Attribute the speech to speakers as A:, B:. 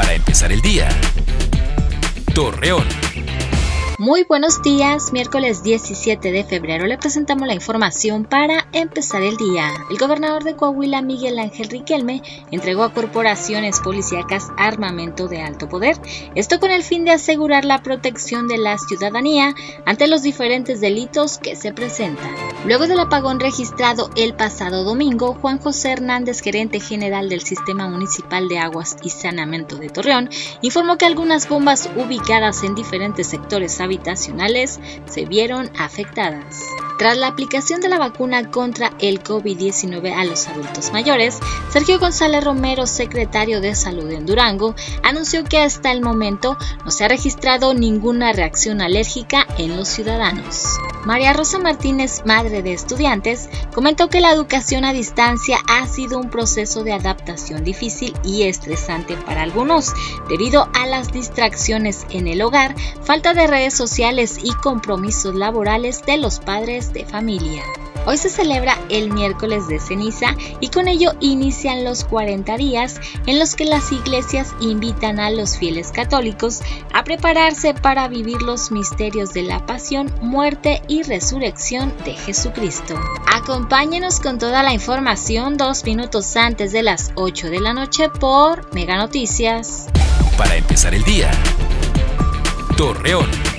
A: Para empezar el día. Torreón.
B: Muy buenos días, miércoles 17 de febrero le presentamos la información para empezar el día. El gobernador de Coahuila, Miguel Ángel Riquelme, entregó a corporaciones policíacas armamento de alto poder, esto con el fin de asegurar la protección de la ciudadanía ante los diferentes delitos que se presentan. Luego del apagón registrado el pasado domingo, Juan José Hernández, gerente general del Sistema Municipal de Aguas y Saneamiento de Torreón, informó que algunas bombas ubicadas en diferentes sectores habitacionales se vieron afectadas. Tras la aplicación de la vacuna contra el COVID-19 a los adultos mayores, Sergio González Romero, secretario de Salud en Durango, anunció que hasta el momento no se ha registrado ninguna reacción alérgica en los ciudadanos. María Rosa Martínez, de estudiantes, comentó que la educación a distancia ha sido un proceso de adaptación difícil y estresante para algunos, debido a las distracciones en el hogar, falta de redes sociales y compromisos laborales de los padres de familia. Hoy se celebra el miércoles de ceniza y con ello inician los 40 días en los que las iglesias invitan a los fieles católicos a prepararse para vivir los misterios de la pasión, muerte y resurrección de Jesucristo. Acompáñenos con toda la información dos minutos antes de las 8 de la noche por Mega Noticias.
A: Para empezar el día. Torreón.